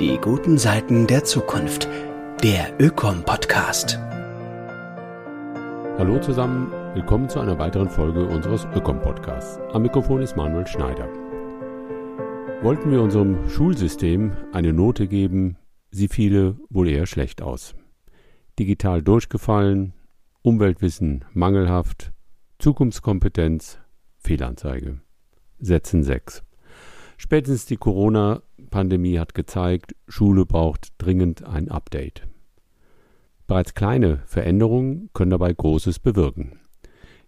Die guten Seiten der Zukunft. Der Ökom-Podcast. Hallo zusammen, willkommen zu einer weiteren Folge unseres Ökom-Podcasts. Am Mikrofon ist Manuel Schneider. Wollten wir unserem Schulsystem eine Note geben, sie fiele wohl eher schlecht aus. Digital durchgefallen, Umweltwissen mangelhaft, Zukunftskompetenz, Fehlanzeige. Sätzen 6. Spätestens die Corona-Pandemie hat gezeigt, Schule braucht dringend ein Update. Bereits kleine Veränderungen können dabei Großes bewirken.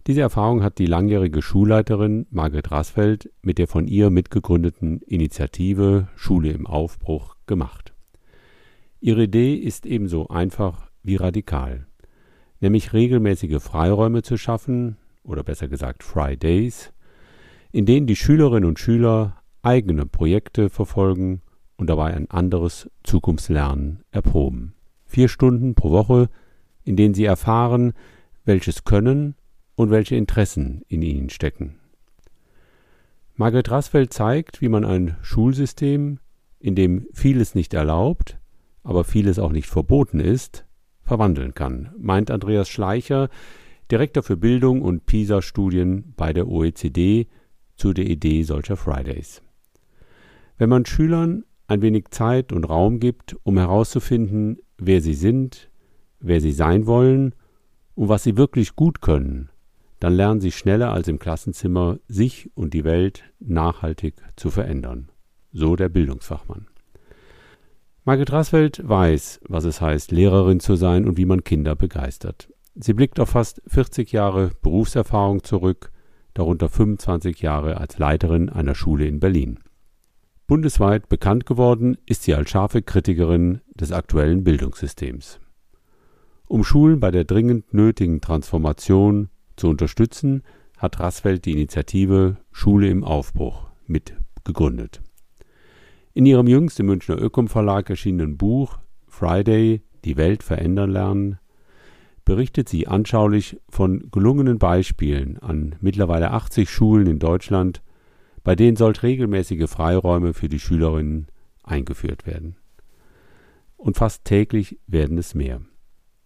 Diese Erfahrung hat die langjährige Schulleiterin Margret Rasfeld mit der von ihr mitgegründeten Initiative Schule im Aufbruch gemacht. Ihre Idee ist ebenso einfach wie radikal, nämlich regelmäßige Freiräume zu schaffen, oder besser gesagt Fridays, in denen die Schülerinnen und Schüler eigene Projekte verfolgen und dabei ein anderes Zukunftslernen erproben. Vier Stunden pro Woche, in denen sie erfahren, welches Können und welche Interessen in ihnen stecken. Margret Rasfeld zeigt, wie man ein Schulsystem, in dem vieles nicht erlaubt, aber vieles auch nicht verboten ist, verwandeln kann, meint Andreas Schleicher, Direktor für Bildung und PISA-Studien bei der OECD, zu der Idee solcher Fridays. Wenn man Schülern ein wenig Zeit und Raum gibt, um herauszufinden, wer sie sind, wer sie sein wollen und was sie wirklich gut können, dann lernen sie schneller als im Klassenzimmer, sich und die Welt nachhaltig zu verändern. So der Bildungsfachmann. Margit Rasfeld weiß, was es heißt, Lehrerin zu sein und wie man Kinder begeistert. Sie blickt auf fast 40 Jahre Berufserfahrung zurück, darunter 25 Jahre als Leiterin einer Schule in Berlin. Bundesweit bekannt geworden ist sie als scharfe Kritikerin des aktuellen Bildungssystems. Um Schulen bei der dringend nötigen Transformation zu unterstützen, hat Rasfeld die Initiative Schule im Aufbruch mit gegründet. In ihrem jüngst im Münchner Ökom Verlag erschienenen Buch Friday Die Welt verändern lernen berichtet sie anschaulich von gelungenen Beispielen an mittlerweile 80 Schulen in Deutschland bei denen sollte regelmäßige Freiräume für die Schülerinnen eingeführt werden. Und fast täglich werden es mehr.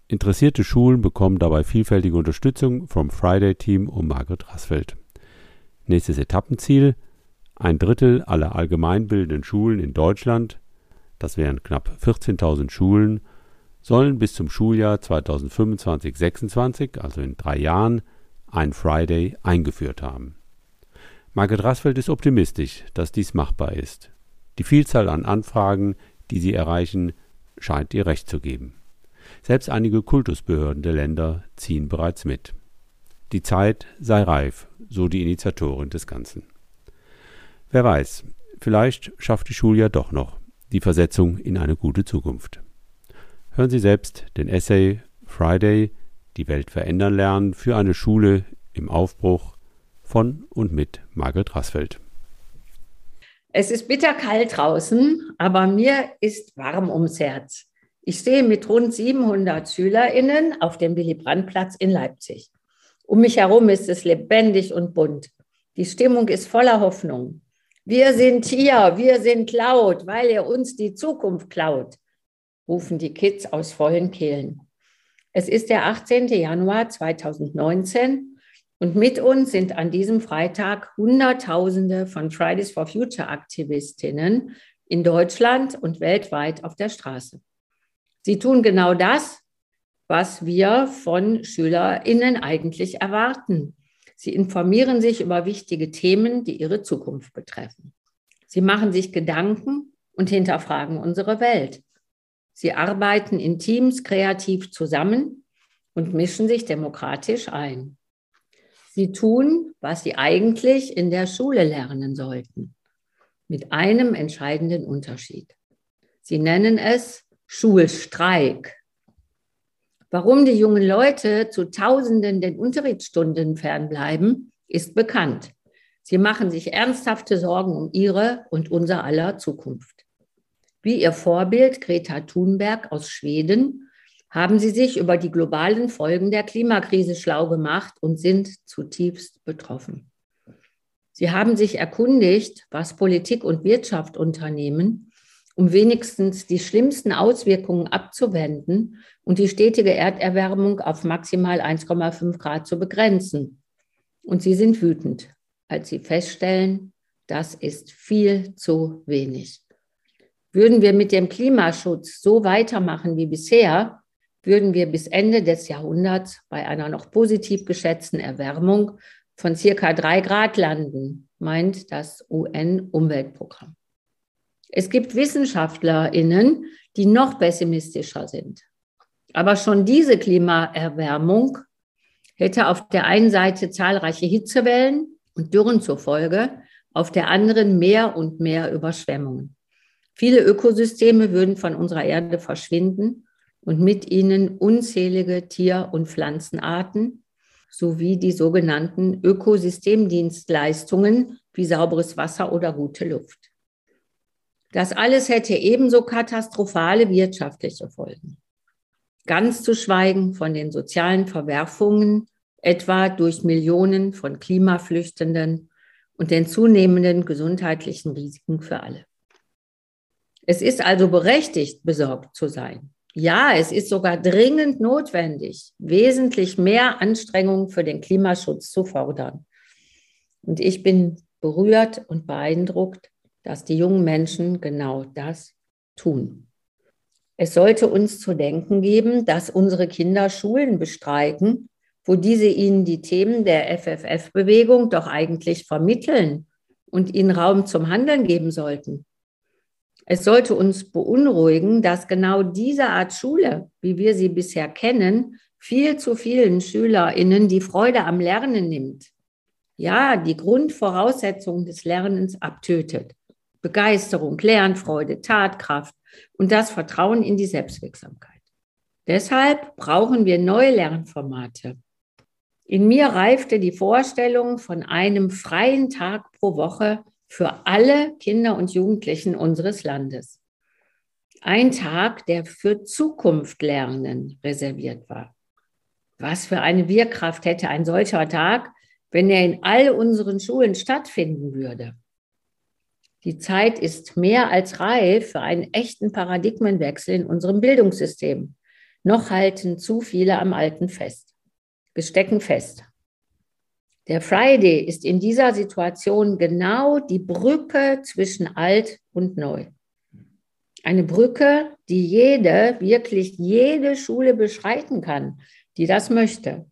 Interessierte Schulen bekommen dabei vielfältige Unterstützung vom Friday Team um Margret Rasfeld. Nächstes Etappenziel: ein Drittel aller allgemeinbildenden Schulen in Deutschland, das wären knapp 14.000 Schulen, sollen bis zum Schuljahr 2025/26, also in drei Jahren, ein Friday eingeführt haben. Margret Rasfeld ist optimistisch, dass dies machbar ist. Die Vielzahl an Anfragen, die sie erreichen, scheint ihr recht zu geben. Selbst einige Kultusbehörden der Länder ziehen bereits mit. Die Zeit sei reif, so die Initiatorin des Ganzen. Wer weiß, vielleicht schafft die Schule ja doch noch die Versetzung in eine gute Zukunft. Hören Sie selbst den Essay Friday, die Welt verändern lernen für eine Schule im Aufbruch von und mit Margret Rasfeld. Es ist bitterkalt draußen, aber mir ist warm ums Herz. Ich stehe mit rund 700 SchülerInnen auf dem Willy-Brandt-Platz in Leipzig. Um mich herum ist es lebendig und bunt. Die Stimmung ist voller Hoffnung. Wir sind hier, wir sind laut, weil ihr uns die Zukunft klaut, rufen die Kids aus vollen Kehlen. Es ist der 18. Januar 2019 und mit uns sind an diesem Freitag Hunderttausende von Fridays for Future Aktivistinnen in Deutschland und weltweit auf der Straße. Sie tun genau das, was wir von Schülerinnen eigentlich erwarten. Sie informieren sich über wichtige Themen, die ihre Zukunft betreffen. Sie machen sich Gedanken und hinterfragen unsere Welt. Sie arbeiten in Teams kreativ zusammen und mischen sich demokratisch ein. Sie tun, was sie eigentlich in der Schule lernen sollten, mit einem entscheidenden Unterschied. Sie nennen es Schulstreik. Warum die jungen Leute zu Tausenden den Unterrichtsstunden fernbleiben, ist bekannt. Sie machen sich ernsthafte Sorgen um ihre und unser aller Zukunft. Wie ihr Vorbild Greta Thunberg aus Schweden haben sie sich über die globalen Folgen der Klimakrise schlau gemacht und sind zutiefst betroffen. Sie haben sich erkundigt, was Politik und Wirtschaft unternehmen, um wenigstens die schlimmsten Auswirkungen abzuwenden und die stetige Erderwärmung auf maximal 1,5 Grad zu begrenzen. Und sie sind wütend, als sie feststellen, das ist viel zu wenig. Würden wir mit dem Klimaschutz so weitermachen wie bisher, würden wir bis Ende des Jahrhunderts bei einer noch positiv geschätzten Erwärmung von circa drei Grad landen, meint das UN-Umweltprogramm. Es gibt WissenschaftlerInnen, die noch pessimistischer sind. Aber schon diese Klimaerwärmung hätte auf der einen Seite zahlreiche Hitzewellen und Dürren zur Folge, auf der anderen mehr und mehr Überschwemmungen. Viele Ökosysteme würden von unserer Erde verschwinden und mit ihnen unzählige Tier- und Pflanzenarten sowie die sogenannten Ökosystemdienstleistungen wie sauberes Wasser oder gute Luft. Das alles hätte ebenso katastrophale wirtschaftliche Folgen. Ganz zu schweigen von den sozialen Verwerfungen, etwa durch Millionen von Klimaflüchtenden und den zunehmenden gesundheitlichen Risiken für alle. Es ist also berechtigt, besorgt zu sein. Ja, es ist sogar dringend notwendig, wesentlich mehr Anstrengungen für den Klimaschutz zu fordern. Und ich bin berührt und beeindruckt, dass die jungen Menschen genau das tun. Es sollte uns zu denken geben, dass unsere Kinder Schulen bestreiten, wo diese ihnen die Themen der FFF-Bewegung doch eigentlich vermitteln und ihnen Raum zum Handeln geben sollten. Es sollte uns beunruhigen, dass genau diese Art Schule, wie wir sie bisher kennen, viel zu vielen Schülerinnen die Freude am Lernen nimmt. Ja, die Grundvoraussetzungen des Lernens abtötet. Begeisterung, Lernfreude, Tatkraft und das Vertrauen in die Selbstwirksamkeit. Deshalb brauchen wir neue Lernformate. In mir reifte die Vorstellung von einem freien Tag pro Woche für alle Kinder und Jugendlichen unseres Landes. Ein Tag, der für Zukunft lernen reserviert war. Was für eine Wirkkraft hätte ein solcher Tag, wenn er in all unseren Schulen stattfinden würde? Die Zeit ist mehr als reif für einen echten Paradigmenwechsel in unserem Bildungssystem. Noch halten zu viele am Alten fest. Wir stecken fest. Der Friday ist in dieser Situation genau die Brücke zwischen alt und neu. Eine Brücke, die jede, wirklich jede Schule beschreiten kann, die das möchte.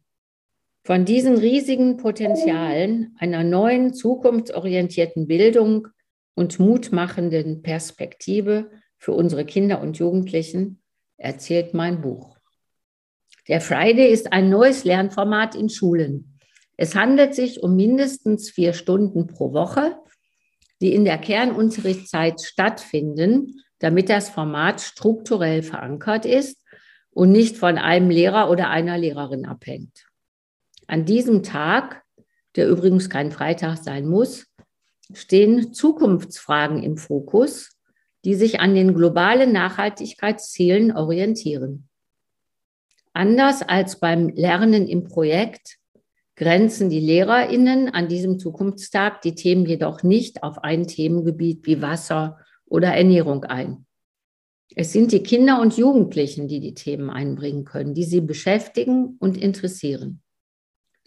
Von diesen riesigen Potenzialen einer neuen, zukunftsorientierten Bildung und mutmachenden Perspektive für unsere Kinder und Jugendlichen erzählt mein Buch. Der Friday ist ein neues Lernformat in Schulen. Es handelt sich um mindestens vier Stunden pro Woche, die in der Kernunterrichtszeit stattfinden, damit das Format strukturell verankert ist und nicht von einem Lehrer oder einer Lehrerin abhängt. An diesem Tag, der übrigens kein Freitag sein muss, stehen Zukunftsfragen im Fokus, die sich an den globalen Nachhaltigkeitszielen orientieren. Anders als beim Lernen im Projekt grenzen die Lehrerinnen an diesem Zukunftstag die Themen jedoch nicht auf ein Themengebiet wie Wasser oder Ernährung ein. Es sind die Kinder und Jugendlichen, die die Themen einbringen können, die sie beschäftigen und interessieren.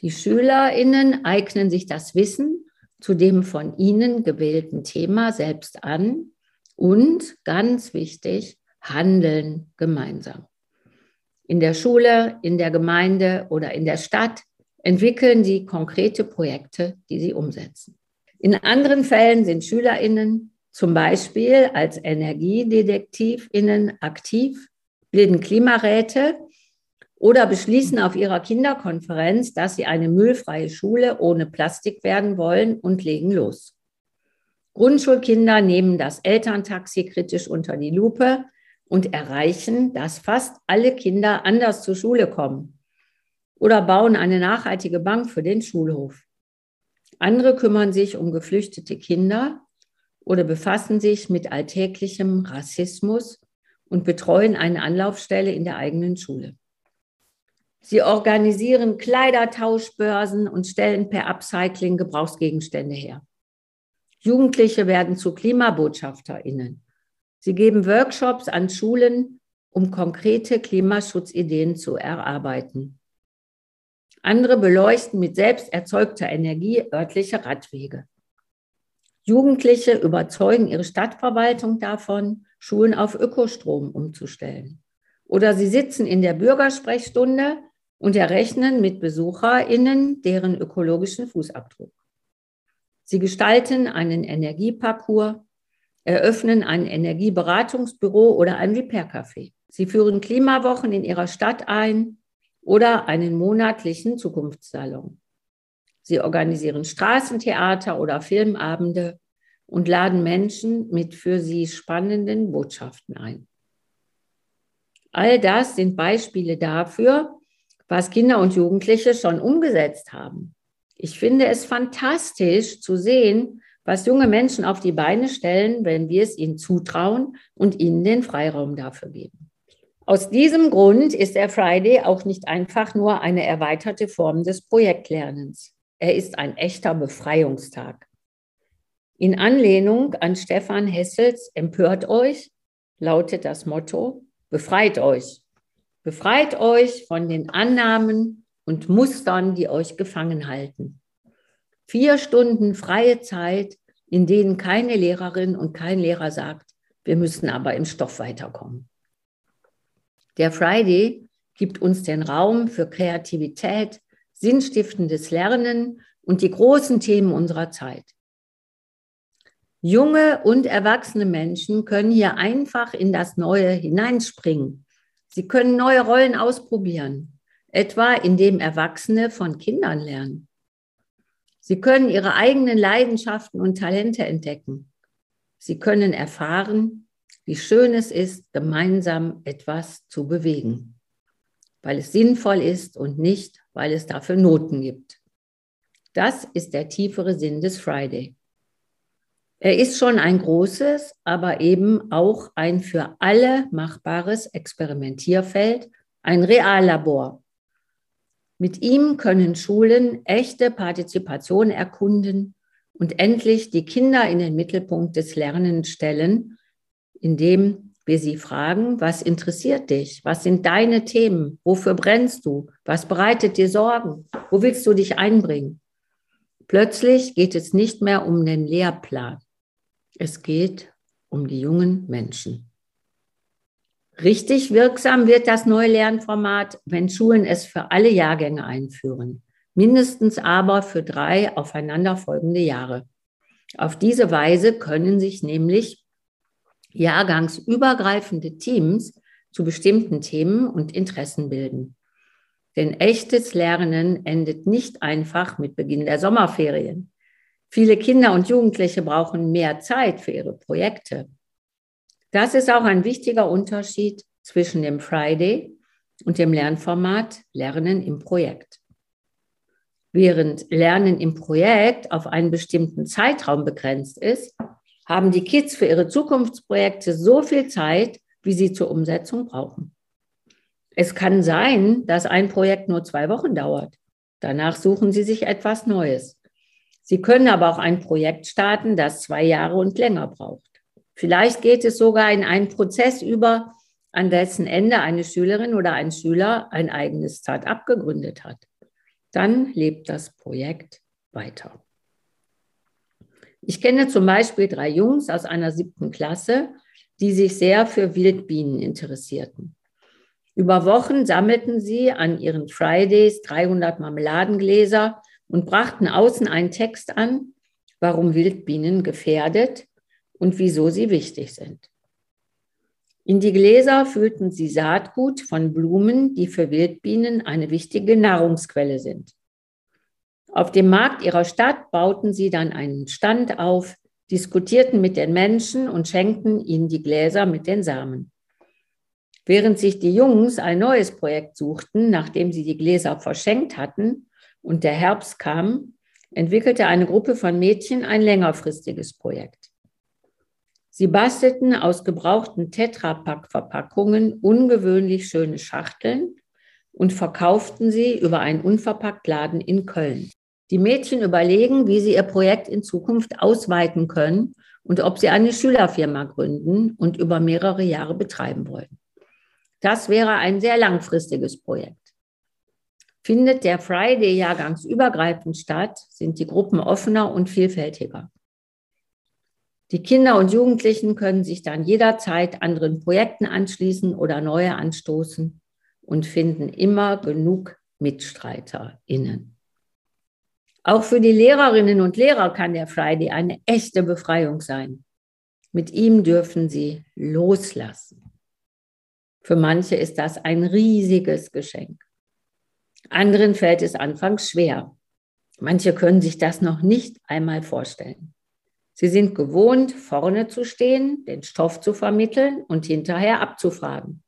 Die Schülerinnen eignen sich das Wissen zu dem von Ihnen gewählten Thema selbst an und, ganz wichtig, handeln gemeinsam. In der Schule, in der Gemeinde oder in der Stadt entwickeln Sie konkrete Projekte, die Sie umsetzen. In anderen Fällen sind Schülerinnen zum Beispiel als Energiedetektivinnen aktiv, bilden Klimaräte oder beschließen auf ihrer Kinderkonferenz, dass sie eine müllfreie Schule ohne Plastik werden wollen und legen los. Grundschulkinder nehmen das Elterntaxi kritisch unter die Lupe und erreichen, dass fast alle Kinder anders zur Schule kommen oder bauen eine nachhaltige Bank für den Schulhof. Andere kümmern sich um geflüchtete Kinder oder befassen sich mit alltäglichem Rassismus und betreuen eine Anlaufstelle in der eigenen Schule. Sie organisieren Kleidertauschbörsen und stellen per Upcycling Gebrauchsgegenstände her. Jugendliche werden zu KlimabotschafterInnen. Sie geben Workshops an Schulen, um konkrete Klimaschutzideen zu erarbeiten. Andere beleuchten mit selbst erzeugter Energie örtliche Radwege. Jugendliche überzeugen ihre Stadtverwaltung davon, Schulen auf Ökostrom umzustellen. Oder sie sitzen in der Bürgersprechstunde und errechnen mit BesucherInnen deren ökologischen Fußabdruck. Sie gestalten einen Energieparcours, eröffnen ein Energieberatungsbüro oder ein Repair-Café. Sie führen Klimawochen in ihrer Stadt ein oder einen monatlichen Zukunftssalon. Sie organisieren Straßentheater oder Filmabende und laden Menschen mit für sie spannenden Botschaften ein. All das sind Beispiele dafür, was Kinder und Jugendliche schon umgesetzt haben. Ich finde es fantastisch zu sehen, was junge Menschen auf die Beine stellen, wenn wir es ihnen zutrauen und ihnen den Freiraum dafür geben. Aus diesem Grund ist der Friday auch nicht einfach nur eine erweiterte Form des Projektlernens. Er ist ein echter Befreiungstag. In Anlehnung an Stefan Hessels Empört euch lautet das Motto, befreit euch. Befreit euch von den Annahmen und Mustern, die euch gefangen halten. Vier Stunden freie Zeit, in denen keine Lehrerin und kein Lehrer sagt, wir müssen aber im Stoff weiterkommen. Der Friday gibt uns den Raum für Kreativität, sinnstiftendes Lernen und die großen Themen unserer Zeit. Junge und erwachsene Menschen können hier einfach in das Neue hineinspringen. Sie können neue Rollen ausprobieren, etwa indem Erwachsene von Kindern lernen. Sie können ihre eigenen Leidenschaften und Talente entdecken. Sie können erfahren, wie schön es ist, gemeinsam etwas zu bewegen weil es sinnvoll ist und nicht, weil es dafür Noten gibt. Das ist der tiefere Sinn des Friday. Er ist schon ein großes, aber eben auch ein für alle machbares Experimentierfeld, ein Reallabor. Mit ihm können Schulen echte Partizipation erkunden und endlich die Kinder in den Mittelpunkt des Lernens stellen, indem wir sie fragen, was interessiert dich? Was sind deine Themen? Wofür brennst du? Was bereitet dir Sorgen? Wo willst du dich einbringen? Plötzlich geht es nicht mehr um den Lehrplan. Es geht um die jungen Menschen. Richtig wirksam wird das neue Lernformat, wenn Schulen es für alle Jahrgänge einführen, mindestens aber für drei aufeinanderfolgende Jahre. Auf diese Weise können sich nämlich jahrgangsübergreifende Teams zu bestimmten Themen und Interessen bilden. Denn echtes Lernen endet nicht einfach mit Beginn der Sommerferien. Viele Kinder und Jugendliche brauchen mehr Zeit für ihre Projekte. Das ist auch ein wichtiger Unterschied zwischen dem Friday und dem Lernformat Lernen im Projekt. Während Lernen im Projekt auf einen bestimmten Zeitraum begrenzt ist, haben die Kids für ihre Zukunftsprojekte so viel Zeit, wie sie zur Umsetzung brauchen. Es kann sein, dass ein Projekt nur zwei Wochen dauert. Danach suchen sie sich etwas Neues. Sie können aber auch ein Projekt starten, das zwei Jahre und länger braucht. Vielleicht geht es sogar in einen Prozess über, an dessen Ende eine Schülerin oder ein Schüler ein eigenes Start-up gegründet hat. Dann lebt das Projekt weiter. Ich kenne zum Beispiel drei Jungs aus einer siebten Klasse, die sich sehr für Wildbienen interessierten. Über Wochen sammelten sie an ihren Fridays 300 Marmeladengläser und brachten außen einen Text an, warum Wildbienen gefährdet und wieso sie wichtig sind. In die Gläser füllten sie Saatgut von Blumen, die für Wildbienen eine wichtige Nahrungsquelle sind. Auf dem Markt ihrer Stadt bauten sie dann einen Stand auf, diskutierten mit den Menschen und schenkten ihnen die Gläser mit den Samen. Während sich die Jungs ein neues Projekt suchten, nachdem sie die Gläser verschenkt hatten und der Herbst kam, entwickelte eine Gruppe von Mädchen ein längerfristiges Projekt. Sie bastelten aus gebrauchten Tetrapack-Verpackungen ungewöhnlich schöne Schachteln und verkauften sie über einen Unverpacktladen in Köln. Die Mädchen überlegen, wie sie ihr Projekt in Zukunft ausweiten können und ob sie eine Schülerfirma gründen und über mehrere Jahre betreiben wollen. Das wäre ein sehr langfristiges Projekt. Findet der Friday jahrgangsübergreifend statt, sind die Gruppen offener und vielfältiger. Die Kinder und Jugendlichen können sich dann jederzeit anderen Projekten anschließen oder neue anstoßen und finden immer genug MitstreiterInnen. Auch für die Lehrerinnen und Lehrer kann der Friday eine echte Befreiung sein. Mit ihm dürfen sie loslassen. Für manche ist das ein riesiges Geschenk. Anderen fällt es anfangs schwer. Manche können sich das noch nicht einmal vorstellen. Sie sind gewohnt, vorne zu stehen, den Stoff zu vermitteln und hinterher abzufragen.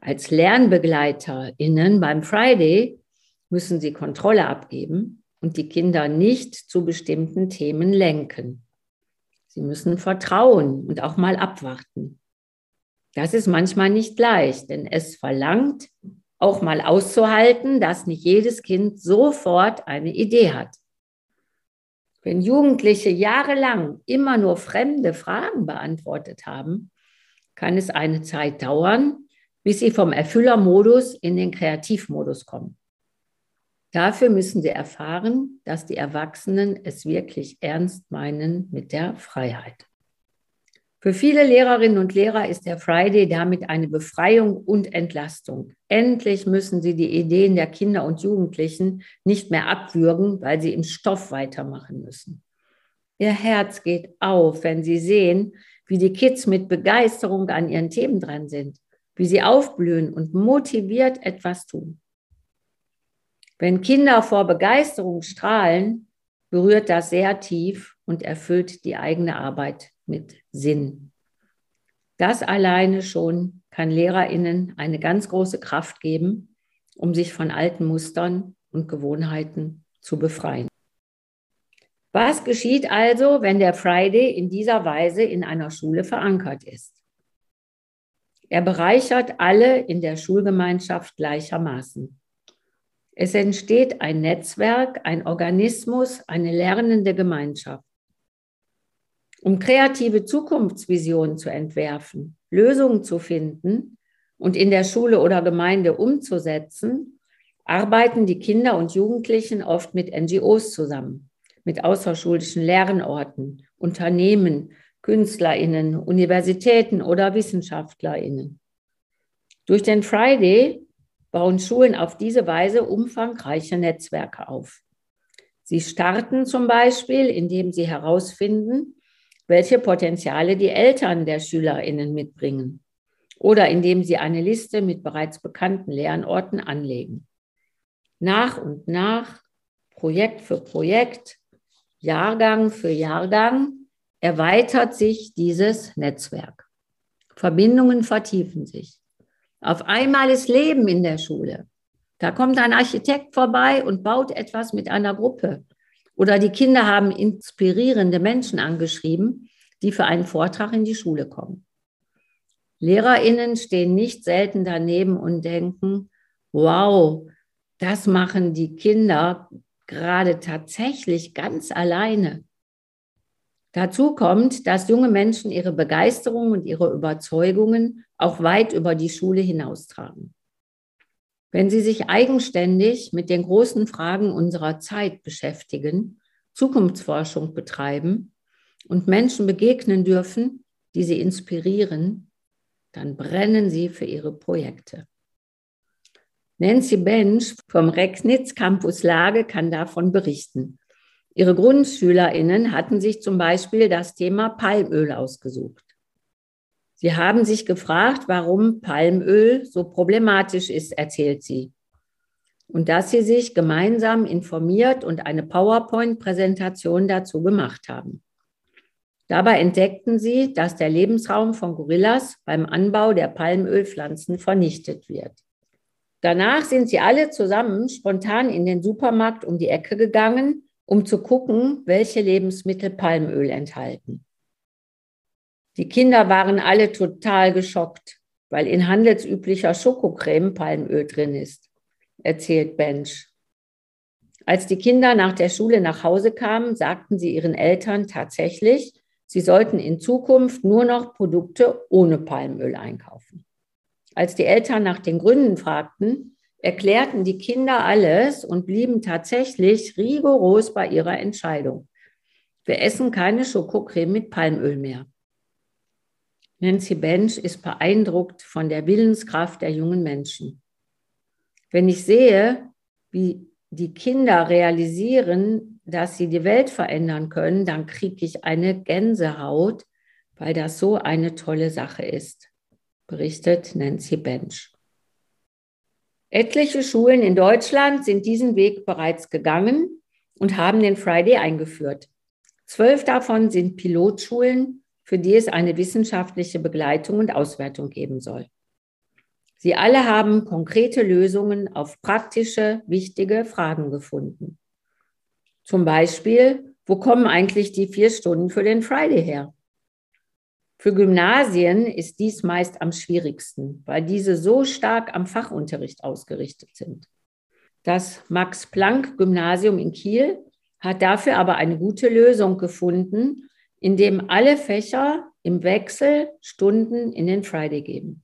Als LernbegleiterInnen beim Friday müssen sie Kontrolle abgeben und die Kinder nicht zu bestimmten Themen lenken. Sie müssen vertrauen und auch mal abwarten. Das ist manchmal nicht leicht, denn es verlangt, auch mal auszuhalten, dass nicht jedes Kind sofort eine Idee hat. Wenn Jugendliche jahrelang immer nur fremde Fragen beantwortet haben, kann es eine Zeit dauern, bis sie vom Erfüllermodus in den Kreativmodus kommen. Dafür müssen sie erfahren, dass die Erwachsenen es wirklich ernst meinen mit der Freiheit. Für viele Lehrerinnen und Lehrer ist der Friday damit eine Befreiung und Entlastung. Endlich müssen sie die Ideen der Kinder und Jugendlichen nicht mehr abwürgen, weil sie im Stoff weitermachen müssen. Ihr Herz geht auf, wenn sie sehen, wie die Kids mit Begeisterung an ihren Themen dran sind, wie sie aufblühen und motiviert etwas tun. Wenn Kinder vor Begeisterung strahlen, berührt das sehr tief und erfüllt die eigene Arbeit mit Sinn. Das alleine schon kann Lehrerinnen eine ganz große Kraft geben, um sich von alten Mustern und Gewohnheiten zu befreien. Was geschieht also, wenn der Friday in dieser Weise in einer Schule verankert ist? Er bereichert alle in der Schulgemeinschaft gleichermaßen. Es entsteht ein Netzwerk, ein Organismus, eine lernende Gemeinschaft. Um kreative Zukunftsvisionen zu entwerfen, Lösungen zu finden und in der Schule oder Gemeinde umzusetzen, arbeiten die Kinder und Jugendlichen oft mit NGOs zusammen, mit außerschulischen Lernorten, Unternehmen, Künstlerinnen, Universitäten oder Wissenschaftlerinnen. Durch den Friday bauen Schulen auf diese Weise umfangreiche Netzwerke auf. Sie starten zum Beispiel, indem sie herausfinden, welche Potenziale die Eltern der Schülerinnen mitbringen oder indem sie eine Liste mit bereits bekannten Lernorten anlegen. Nach und nach, Projekt für Projekt, Jahrgang für Jahrgang erweitert sich dieses Netzwerk. Verbindungen vertiefen sich. Auf einmal ist Leben in der Schule. Da kommt ein Architekt vorbei und baut etwas mit einer Gruppe. Oder die Kinder haben inspirierende Menschen angeschrieben, die für einen Vortrag in die Schule kommen. Lehrerinnen stehen nicht selten daneben und denken, wow, das machen die Kinder gerade tatsächlich ganz alleine. Dazu kommt, dass junge Menschen ihre Begeisterung und ihre Überzeugungen auch weit über die Schule hinaustragen. Wenn sie sich eigenständig mit den großen Fragen unserer Zeit beschäftigen, Zukunftsforschung betreiben und Menschen begegnen dürfen, die sie inspirieren, dann brennen sie für ihre Projekte. Nancy Bench vom Recknitz Campus Lage kann davon berichten. Ihre GrundschülerInnen hatten sich zum Beispiel das Thema Palmöl ausgesucht. Sie haben sich gefragt, warum Palmöl so problematisch ist, erzählt sie. Und dass sie sich gemeinsam informiert und eine PowerPoint-Präsentation dazu gemacht haben. Dabei entdeckten sie, dass der Lebensraum von Gorillas beim Anbau der Palmölpflanzen vernichtet wird. Danach sind sie alle zusammen spontan in den Supermarkt um die Ecke gegangen, um zu gucken, welche Lebensmittel Palmöl enthalten. Die Kinder waren alle total geschockt, weil in handelsüblicher Schokocreme Palmöl drin ist, erzählt Bench. Als die Kinder nach der Schule nach Hause kamen, sagten sie ihren Eltern tatsächlich, sie sollten in Zukunft nur noch Produkte ohne Palmöl einkaufen. Als die Eltern nach den Gründen fragten, erklärten die Kinder alles und blieben tatsächlich rigoros bei ihrer Entscheidung. Wir essen keine Schokocreme mit Palmöl mehr. Nancy Bench ist beeindruckt von der Willenskraft der jungen Menschen. Wenn ich sehe, wie die Kinder realisieren, dass sie die Welt verändern können, dann kriege ich eine Gänsehaut, weil das so eine tolle Sache ist, berichtet Nancy Bench. Etliche Schulen in Deutschland sind diesen Weg bereits gegangen und haben den Friday eingeführt. Zwölf davon sind Pilotschulen für die es eine wissenschaftliche Begleitung und Auswertung geben soll. Sie alle haben konkrete Lösungen auf praktische, wichtige Fragen gefunden. Zum Beispiel, wo kommen eigentlich die vier Stunden für den Friday her? Für Gymnasien ist dies meist am schwierigsten, weil diese so stark am Fachunterricht ausgerichtet sind. Das Max-Planck-Gymnasium in Kiel hat dafür aber eine gute Lösung gefunden in dem alle Fächer im Wechsel Stunden in den Friday geben.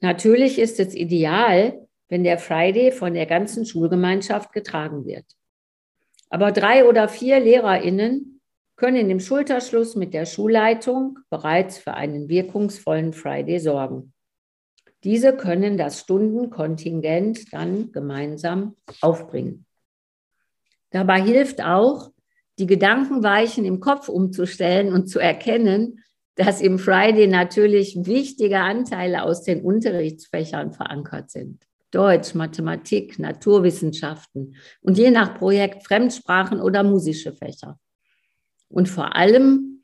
Natürlich ist es ideal, wenn der Friday von der ganzen Schulgemeinschaft getragen wird. Aber drei oder vier Lehrerinnen können im Schulterschluss mit der Schulleitung bereits für einen wirkungsvollen Friday sorgen. Diese können das Stundenkontingent dann gemeinsam aufbringen. Dabei hilft auch, die Gedankenweichen im Kopf umzustellen und zu erkennen, dass im Friday natürlich wichtige Anteile aus den Unterrichtsfächern verankert sind. Deutsch, Mathematik, Naturwissenschaften und je nach Projekt Fremdsprachen oder musische Fächer. Und vor allem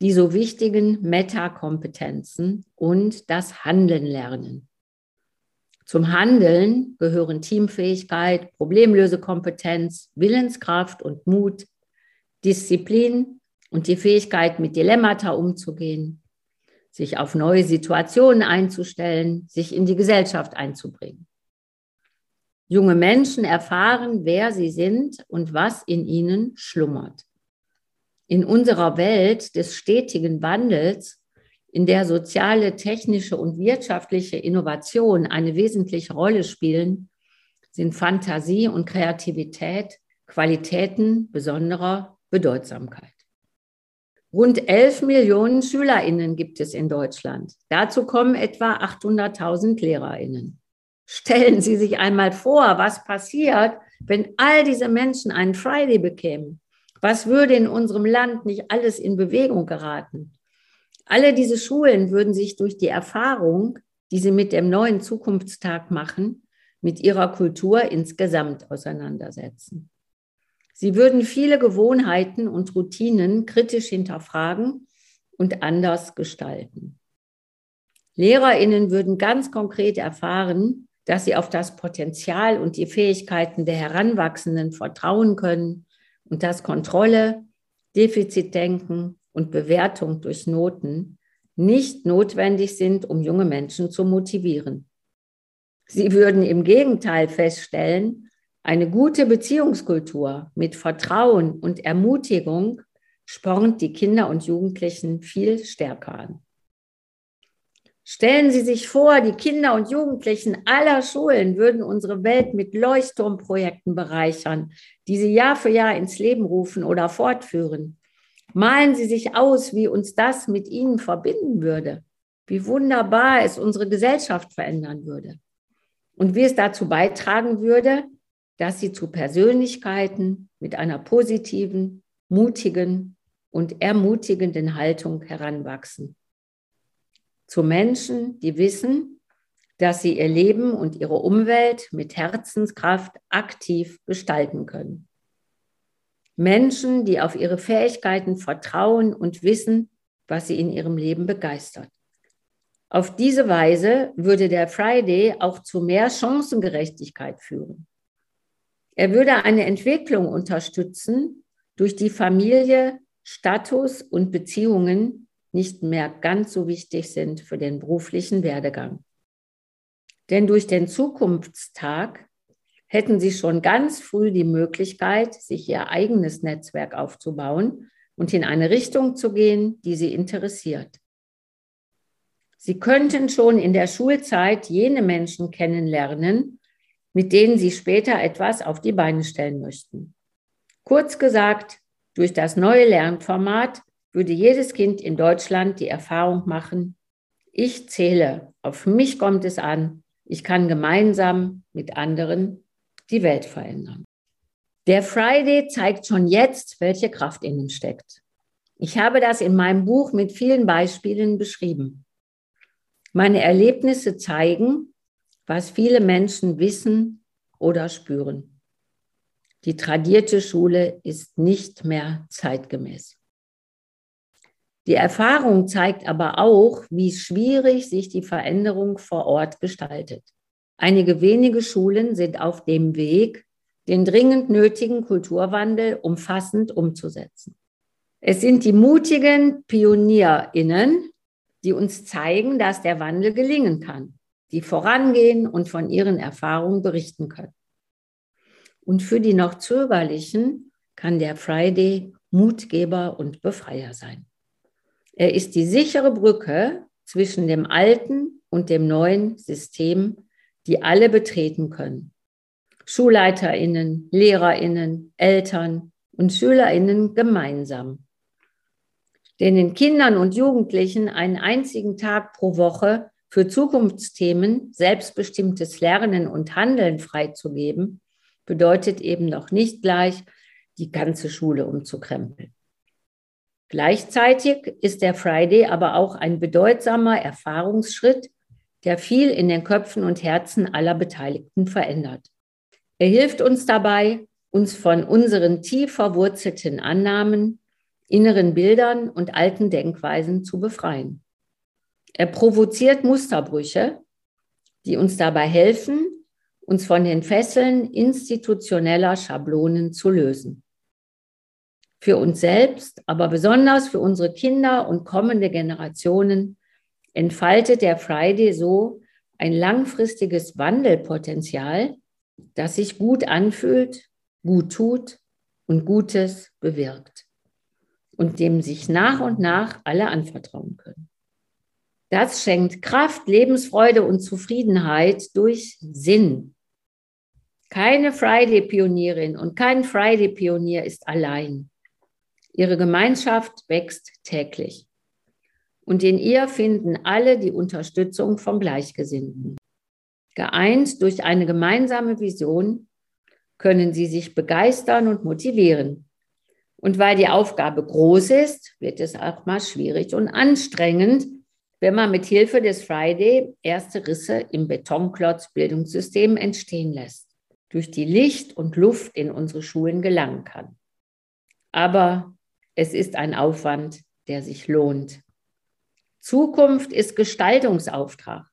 die so wichtigen Metakompetenzen und das Handeln lernen. Zum Handeln gehören Teamfähigkeit, Problemlösekompetenz, Willenskraft und Mut, Disziplin und die Fähigkeit, mit Dilemmata umzugehen, sich auf neue Situationen einzustellen, sich in die Gesellschaft einzubringen. Junge Menschen erfahren, wer sie sind und was in ihnen schlummert. In unserer Welt des stetigen Wandels, in der soziale, technische und wirtschaftliche Innovation eine wesentliche Rolle spielen, sind Fantasie und Kreativität Qualitäten besonderer Bedeutsamkeit. Rund 11 Millionen Schülerinnen gibt es in Deutschland. Dazu kommen etwa 800.000 Lehrerinnen. Stellen Sie sich einmal vor, was passiert, wenn all diese Menschen einen Friday bekämen. Was würde in unserem Land nicht alles in Bewegung geraten? Alle diese Schulen würden sich durch die Erfahrung, die sie mit dem neuen Zukunftstag machen, mit ihrer Kultur insgesamt auseinandersetzen. Sie würden viele Gewohnheiten und Routinen kritisch hinterfragen und anders gestalten. Lehrerinnen würden ganz konkret erfahren, dass sie auf das Potenzial und die Fähigkeiten der Heranwachsenden vertrauen können und dass Kontrolle, Defizitdenken und Bewertung durch Noten nicht notwendig sind, um junge Menschen zu motivieren. Sie würden im Gegenteil feststellen, eine gute Beziehungskultur mit Vertrauen und Ermutigung spornt die Kinder und Jugendlichen viel stärker an. Stellen Sie sich vor, die Kinder und Jugendlichen aller Schulen würden unsere Welt mit Leuchtturmprojekten bereichern, die sie Jahr für Jahr ins Leben rufen oder fortführen. Malen Sie sich aus, wie uns das mit Ihnen verbinden würde, wie wunderbar es unsere Gesellschaft verändern würde und wie es dazu beitragen würde, dass sie zu Persönlichkeiten mit einer positiven, mutigen und ermutigenden Haltung heranwachsen. Zu Menschen, die wissen, dass sie ihr Leben und ihre Umwelt mit Herzenskraft aktiv gestalten können. Menschen, die auf ihre Fähigkeiten vertrauen und wissen, was sie in ihrem Leben begeistert. Auf diese Weise würde der Friday auch zu mehr Chancengerechtigkeit führen. Er würde eine Entwicklung unterstützen, durch die Familie, Status und Beziehungen nicht mehr ganz so wichtig sind für den beruflichen Werdegang. Denn durch den Zukunftstag hätten Sie schon ganz früh die Möglichkeit, sich Ihr eigenes Netzwerk aufzubauen und in eine Richtung zu gehen, die Sie interessiert. Sie könnten schon in der Schulzeit jene Menschen kennenlernen, mit denen Sie später etwas auf die Beine stellen möchten. Kurz gesagt, durch das neue Lernformat würde jedes Kind in Deutschland die Erfahrung machen, ich zähle, auf mich kommt es an, ich kann gemeinsam mit anderen die Welt verändern. Der Friday zeigt schon jetzt, welche Kraft in ihm steckt. Ich habe das in meinem Buch mit vielen Beispielen beschrieben. Meine Erlebnisse zeigen, was viele Menschen wissen oder spüren. Die tradierte Schule ist nicht mehr zeitgemäß. Die Erfahrung zeigt aber auch, wie schwierig sich die Veränderung vor Ort gestaltet. Einige wenige Schulen sind auf dem Weg, den dringend nötigen Kulturwandel umfassend umzusetzen. Es sind die mutigen Pionierinnen, die uns zeigen, dass der Wandel gelingen kann, die vorangehen und von ihren Erfahrungen berichten können. Und für die noch zögerlichen kann der Friday Mutgeber und Befreier sein. Er ist die sichere Brücke zwischen dem alten und dem neuen System, die alle betreten können. Schulleiterinnen, Lehrerinnen, Eltern und Schülerinnen gemeinsam. Denn den Kindern und Jugendlichen einen einzigen Tag pro Woche für Zukunftsthemen selbstbestimmtes Lernen und Handeln freizugeben, bedeutet eben noch nicht gleich, die ganze Schule umzukrempeln. Gleichzeitig ist der Friday aber auch ein bedeutsamer Erfahrungsschritt, der viel in den Köpfen und Herzen aller Beteiligten verändert. Er hilft uns dabei, uns von unseren tief verwurzelten Annahmen, inneren Bildern und alten Denkweisen zu befreien. Er provoziert Musterbrüche, die uns dabei helfen, uns von den Fesseln institutioneller Schablonen zu lösen für uns selbst, aber besonders für unsere Kinder und kommende Generationen entfaltet der Friday so ein langfristiges Wandelpotenzial, das sich gut anfühlt, gut tut und Gutes bewirkt und dem sich nach und nach alle anvertrauen können. Das schenkt Kraft, Lebensfreude und Zufriedenheit durch Sinn. Keine Friday-Pionierin und kein Friday-Pionier ist allein. Ihre Gemeinschaft wächst täglich. Und in ihr finden alle die Unterstützung von Gleichgesinnten. Geeint durch eine gemeinsame Vision können sie sich begeistern und motivieren. Und weil die Aufgabe groß ist, wird es auch mal schwierig und anstrengend, wenn man mit Hilfe des Friday erste Risse im Betonklotz-Bildungssystem entstehen lässt, durch die Licht und Luft in unsere Schulen gelangen kann. Aber es ist ein Aufwand, der sich lohnt. Zukunft ist Gestaltungsauftrag.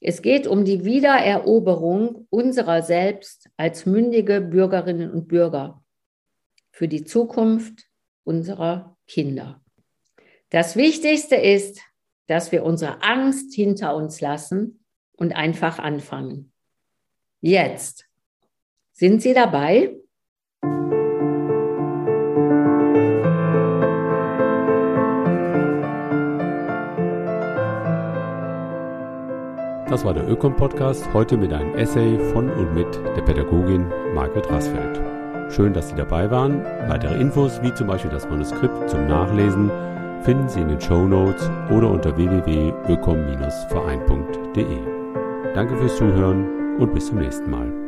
Es geht um die Wiedereroberung unserer selbst als mündige Bürgerinnen und Bürger für die Zukunft unserer Kinder. Das Wichtigste ist, dass wir unsere Angst hinter uns lassen und einfach anfangen. Jetzt. Sind Sie dabei? Das war der Ökom-Podcast, heute mit einem Essay von und mit der Pädagogin Margret Rasfeld. Schön, dass Sie dabei waren. Weitere Infos, wie zum Beispiel das Manuskript zum Nachlesen, finden Sie in den Show Notes oder unter www.ökom-verein.de. Danke fürs Zuhören und bis zum nächsten Mal.